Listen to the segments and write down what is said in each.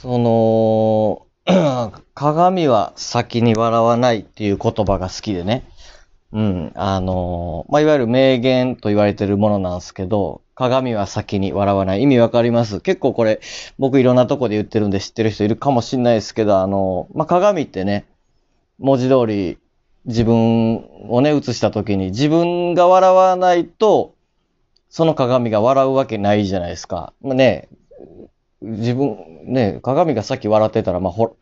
その、鏡は先に笑わないっていう言葉が好きでね。うん。あのまあ、いわゆる名言と言われてるものなんですけど、鏡は先に笑わない。意味わかります？結構これ、僕いろんなとこで言ってるんで知ってる人いるかもしんないですけど、あのまあ、鏡ってね、文字通り自分をね、映した時に自分が笑わないと、その鏡が笑うわけないじゃないですか。まあ、ね、自分、ね、鏡がさっき笑ってたら、まあ、ホ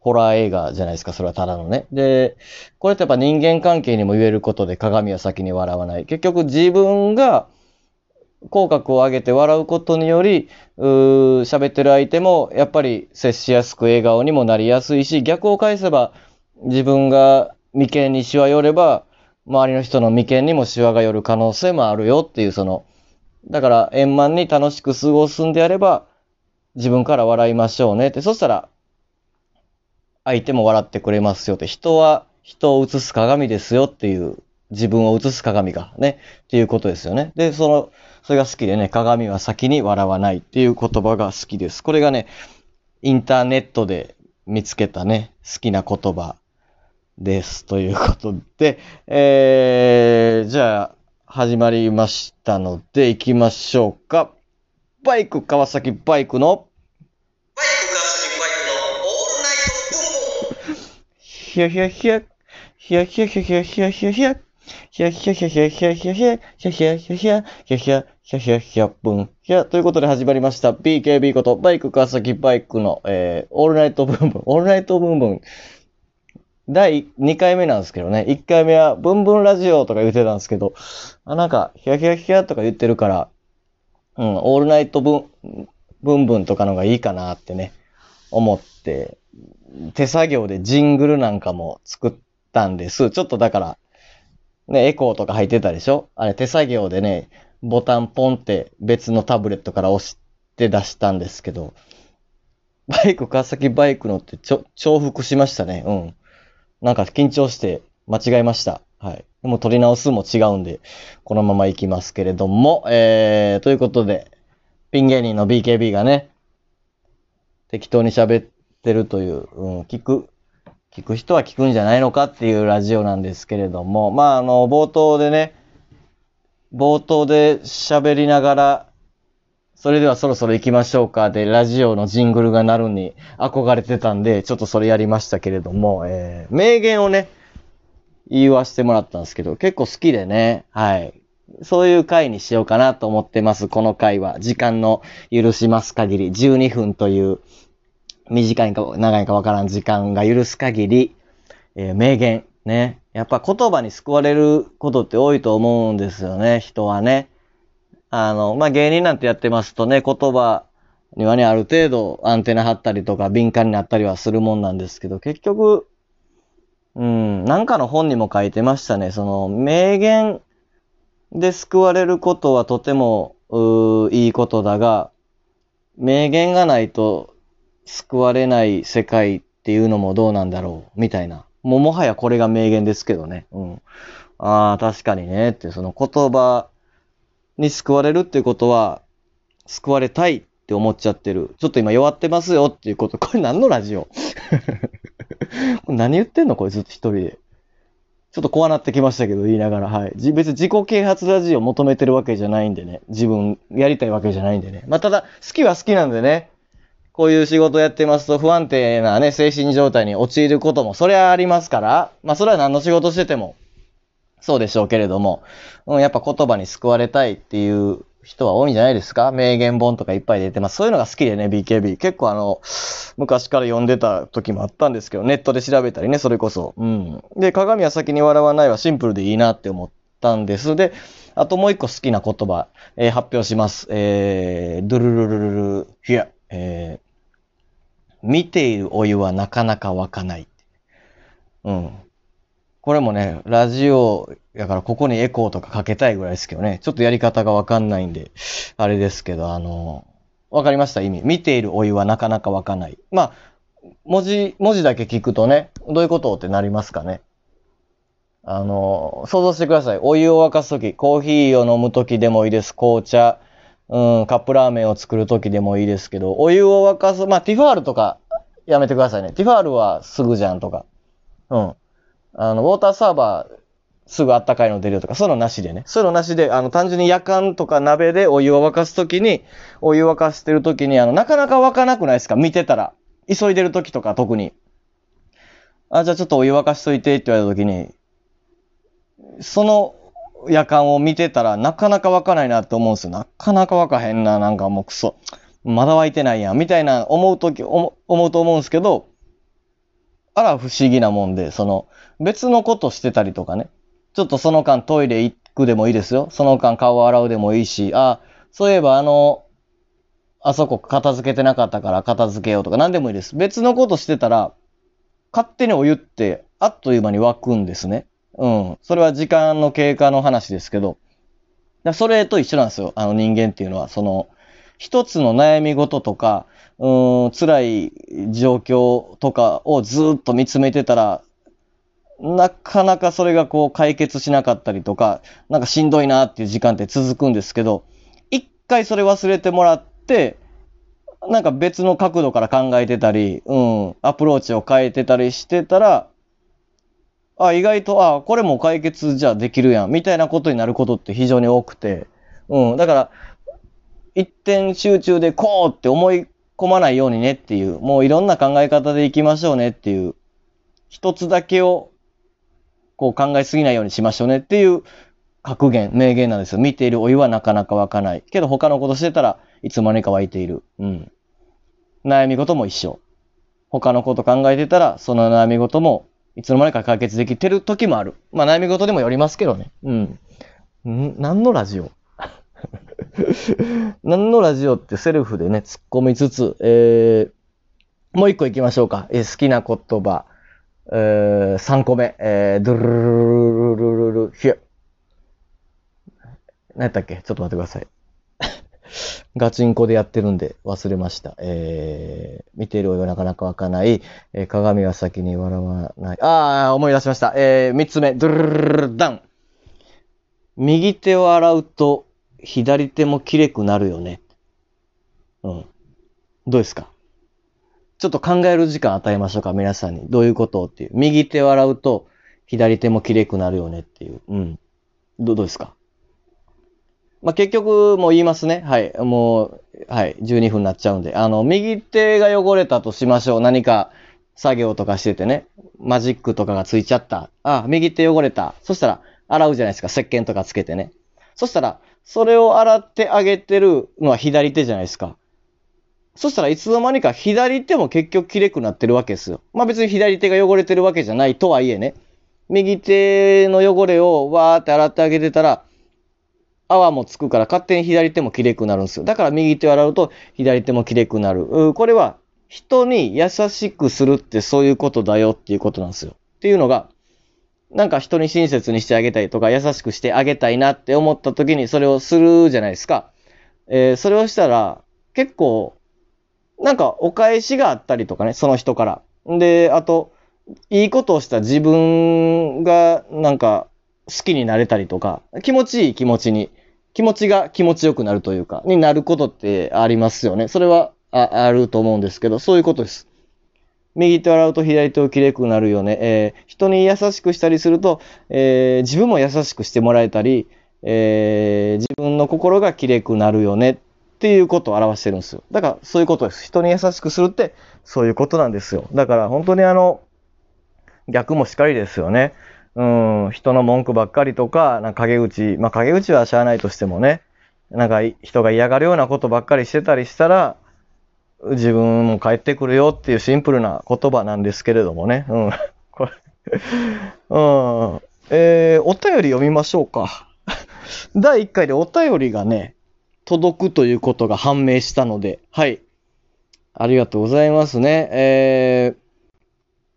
ホラー映画じゃないですか、それはただのね。で、これってやっぱ人間関係にも言えることで鏡は先に笑わない。結局自分が口角を上げて笑うことにより、うー喋ってる相手もやっぱり接しやすく笑顔にもなりやすいし、逆を返せば自分が眉間にシワ寄れば、周りの人の眉間にもシワが寄る可能性もあるよっていうその、だから円満に楽しく過ごすんであれば、自分から笑いましょうねって。そしたら、相手も笑ってくれますよって。人は人を映す鏡ですよっていう、自分を映す鏡がね、っていうことですよね。で、その、それが好きでね、鏡は先に笑わないっていう言葉が好きです。これがね、インターネットで見つけたね、好きな言葉です。ということで、えー、じゃあ、始まりましたので、行きましょうか。バイク、川崎バイクの、バイク川崎バイクのオールナイトボンボンひやひやひや、ひやひやひやひやひやひやひや、ひやひやひやひやひやひやひや、ひやひやひやひや、ひやひやひやひやひやぶん。ひや、ということで始まりました。BKB こと、バイク川崎バイクの、えー、オールナイトブンブン、オールナイトブンブン。第2回目なんですけどね。1回目は、ブンブンラジオとか言ってたんですけど、あ、なんか、ひやひやひやとか言ってるから、うん、オールナイトブン、ブンブンとかのがいいかなってね、思って、手作業でジングルなんかも作ったんです。ちょっとだから、ね、エコーとか入ってたでしょ？あれ手作業でね、ボタンポンって別のタブレットから押して出したんですけど、バイク、川崎バイクのってちょ、重複しましたね。うん。なんか緊張して間違えました。はい。でも取り直すも違うんで、このまま行きますけれども、えー、ということで、ピン芸人の BKB がね、適当に喋ってるという、うん、聞く、聞く人は聞くんじゃないのかっていうラジオなんですけれども、まあ、あの、冒頭でね、冒頭で喋りながら、それではそろそろ行きましょうか。で、ラジオのジングルが鳴るに憧れてたんで、ちょっとそれやりましたけれども、えー、名言をね、言わせてもらったんですけど、結構好きでね、はい。そういう回にしようかなと思ってます、この回は。時間の許します限り、12分という、短いか長いかわからん時間が許す限り、えー名言、ね。やっぱ言葉に救われることって多いと思うんですよね、人はね。あの、まあ、芸人なんてやってますとね、言葉にはね、ある程度アンテナ張ったりとか敏感になったりはするもんなんですけど、結局、うん、なんかの本にも書いてましたね。その、名言で救われることはとても、いいことだが、名言がないと救われない世界っていうのもどうなんだろう、みたいな。もうもはやこれが名言ですけどね。うん。ああ、確かにね、って、その言葉に救われるっていうことは、救われたいって思っちゃってる。ちょっと今弱ってますよっていうこと。これ何のラジオ？何言ってんのこれずっと一人で。ちょっと怖なってきましたけど、言いながら、はい。別に自己啓発ラジオ求めてるわけじゃないんでね。自分やりたいわけじゃないんでね。まあ、ただ、好きは好きなんでね。こういう仕事やってますと不安定なね、精神状態に陥ることも、それはありますから、まあ、それは何の仕事してても、そうでしょうけれども、うん、やっぱ言葉に救われたいっていう人は多いんじゃないですか？名言本とかいっぱい出てます。そういうのが好きでね、BKB。結構あの、昔から読んでた時もあったんですけど、ネットで調べたりね、それこそ。うん。で、鏡は先に笑わないはシンプルでいいなって思ったんです。で、あともう一個好きな言葉、えー発表します。えー、ドゥルルルルル、ヒヤ、えー、見ているお湯はなかなか沸かない。うん。これもね、ラジオやからここにエコーとかかけたいぐらいですけどね。ちょっとやり方がわかんないんで、あれですけど、あの、わかりました意味。見ているお湯はなかなか沸かない。まあ、文字、文字だけ聞くとね、どういうことってなりますかね。あの、想像してください。お湯を沸かすとき、コーヒーを飲むときでもいいです。紅茶、うん、カップラーメンを作るときでもいいですけど、お湯を沸かす、まあ、ティファールとかやめてくださいね。ティファールはすぐじゃんとか。うん。あの、ウォーターサーバー、すぐあったかいの出るよとか、そういうのなしでね。そういうのなしで、あの、単純に夜間とか鍋でお湯を沸かすときに、お湯沸かしてるときに、あの、なかなか沸かなくないですか？見てたら。急いでるときとか特に。あ、じゃあちょっとお湯沸かしといてって言われたときに、その夜間を見てたらなかなか湧かないなって思うんですよ。なかなか湧かへんな、なんかもうクソ。まだ湧いてないやん、みたいな思うとき、思うと思うんですけど、あら不思議なもんで、その別のことしてたりとかね。ちょっとその間トイレ行くでもいいですよ。その間顔洗うでもいいし、あ、そういえばあの、あそこ片付けてなかったから片付けようとか何でもいいです。別のことしてたら、勝手にお湯ってあっという間に沸くんですね。うん。それは時間の経過の話ですけど。それと一緒なんですよ。あの人間っていうのは。その、一つの悩み事とか、うーん、辛い状況とかをずっと見つめてたら、なかなかそれがこう解決しなかったりとか、なんかしんどいなっていう時間って続くんですけど、一回それ忘れてもらって、なんか別の角度から考えてたり、うん、アプローチを変えてたりしてたら、あ、意外と、あ、これも解決じゃできるやん、みたいなことになることって非常に多くて、うん、だから、一点集中でこうって思い込まないようにねっていう、もういろんな考え方でいきましょうねっていう、一つだけをこう考えすぎないようにしましょうねっていう格言、名言なんですよ。見ているお湯はなかなか沸かない。けど他のことしてたらいつまにか沸いている。うん。悩み事も一緒。他のこと考えてたらその悩み事もいつの間にか解決できてる時もある。まあ悩み事でもよりますけどね。うん。ん何のラジオ？何のラジオってセルフでね、突っ込みつつ、えー、もう一個行きましょうか。えー、好きな言葉。えー、3個目。えー、ドゥルルルルルルル、ヒュ。何やったっけちょっと待ってください。ガチンコでやってるんで忘れました。えー、見ているおはなかなか湧かない。えー、鏡は先に笑わない。ああ、思い出しました。えー、3つ目。ドゥルルルルルダン。右手を洗うと左手もきれくなるよね。うん。どうですか？ちょっと考える時間与えましょうか、皆さんに。どういうことっていう。右手を洗うと左手もきれくなるよねっていう。うん。どどうですか？まあ、結局、もう言いますね。はい。もう、はい。12分になっちゃうんで。あの、右手が汚れたとしましょう。何か作業とかしててね。マジックとかがついちゃった。あ、右手汚れた。そしたら、洗うじゃないですか。石鹸とかつけてね。そしたら、それを洗ってあげてるのは左手じゃないですか。そしたらいつの間にか左手も結局綺麗くなってるわけですよ。まあ別に左手が汚れてるわけじゃないとはいえね。右手の汚れをわーって洗ってあげてたら、泡もつくから勝手に左手も綺麗くなるんですよ。だから右手を洗うと左手も綺麗くなる。これは人に優しくするってそういうことだよっていうことなんですよ。っていうのが、なんか人に親切にしてあげたいとか優しくしてあげたいなって思った時にそれをするじゃないですか。えーそれをしたら結構なんかお返しがあったりとかね、その人から。で、あと、いいことをした自分がなんか好きになれたりとか、気持ちいい気持ちに、気持ちが気持ちよくなるというか、になることってありますよね。それはああると思うんですけど、そういうことです。右手を洗うと左手をきれくなるよね。えー人に優しくしたりすると、えー自分も優しくしてもらえたり、えー自分の心がきれくなるよねっていうことを表してるんですよ。だからそういうことです。人に優しくするってそういうことなんですよ。だから本当にあの、逆もしかりですよね。うん、人の文句ばっかりとか、なんか陰口、まあ陰口はしゃあないとしてもね、なんか人が嫌がるようなことばっかりしてたりしたら、自分も帰ってくるよっていうシンプルな言葉なんですけれどもね。うん。これ、うん。えー、お便り読みましょうか。第1回でお便りがね、届くということが判明したので、はい。ありがとうございますね。えー、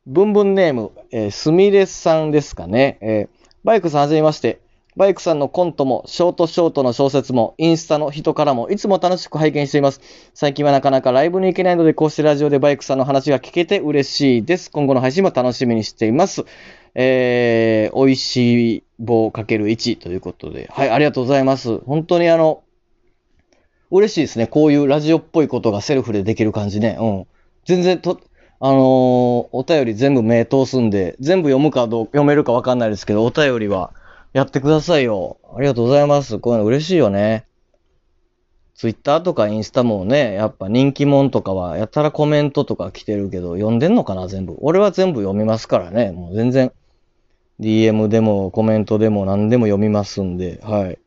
ブンブンネーム、えー、すみれさんですかね。えー、バイクさんはじめまして。バイクさんのコントも、ショートショートの小説も、インスタの人からも、いつも楽しく拝見しています。最近はなかなかライブに行けないので、こうしてラジオでバイクさんの話が聞けて嬉しいです。今後の配信も楽しみにしています。えー、美味しい棒かける1ということで。はい、ありがとうございます。本当にあの、嬉しいですね。こういうラジオっぽいことがセルフでできる感じね。うん。全然と、あのーお便り全部目通すんで、全部読むかどう、読めるかわかんないですけど、お便りはやってくださいよ。ありがとうございます。こういうの嬉しいよね。ツイッターとかインスタもね、やっぱ人気者とかは、やたらコメントとか来てるけど、読んでんのかな、全部。俺は全部読みますからね。もう全然、DM でもコメントでも何でも読みますんで、はい。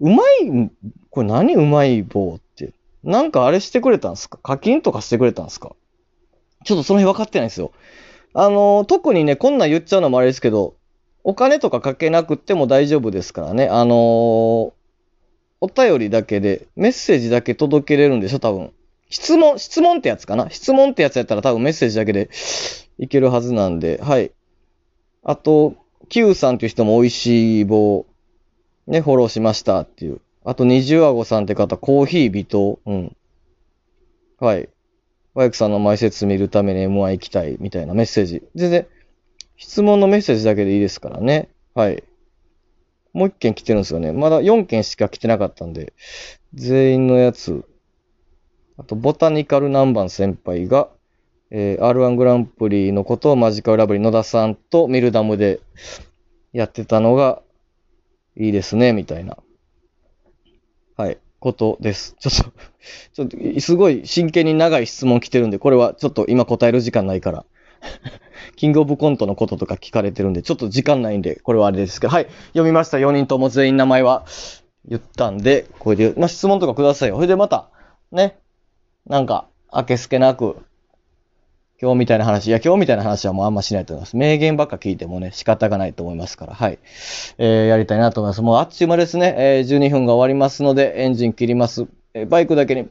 うまい、これ何うまい棒って。なんかあれしてくれたんすか？課金とかしてくれたんすか？ちょっとその辺分かってないんですよ。あのー特にね、こんなん言っちゃうのもあれですけど、お金とかかけなくても大丈夫ですからね。あのーお便りだけで、メッセージだけ届けれるんでしょ？多分。質問、質問ってやつかな？質問ってやつやったら多分メッセージだけでいけるはずなんで、はい。あと、Q さんっていう人も美味しい棒、ね、フォローしましたっていう。あと、二十あごさんって方、コーヒー微糖。うん。はい。バイクさんの前説見るために M1 行きたいみたいなメッセージ。全然、質問のメッセージだけでいいですからね。はい。もう一件来てるんですよね。まだ4件しか来てなかったんで、全員のやつ。あと、ボタニカル南蛮先輩が、えー R1 グランプリのことをマジカルラブリー野田さんとミルダムでやってたのがいいですね、みたいな。はい、ことです。ちょっと、ちょっと、すごい真剣に長い質問来てるんで、これはちょっと今答える時間ないから。キングオブコントのこととか聞かれてるんで、ちょっと時間ないんで、これはあれですけど、はい、読みました。4人とも全員名前は言ったんで、これで、まあ、質問とかくださいよ。それでまた、ね、なんか、あけすけなく、今日みたいな話、いや、今日みたいな話はもうあんましないと思います。名言ばっか聞いてもね、仕方がないと思いますから、はい。えー、やりたいなと思います。もうあっちゅう間ですね。えー、12分が終わりますので、エンジン切ります。えーバイクだけに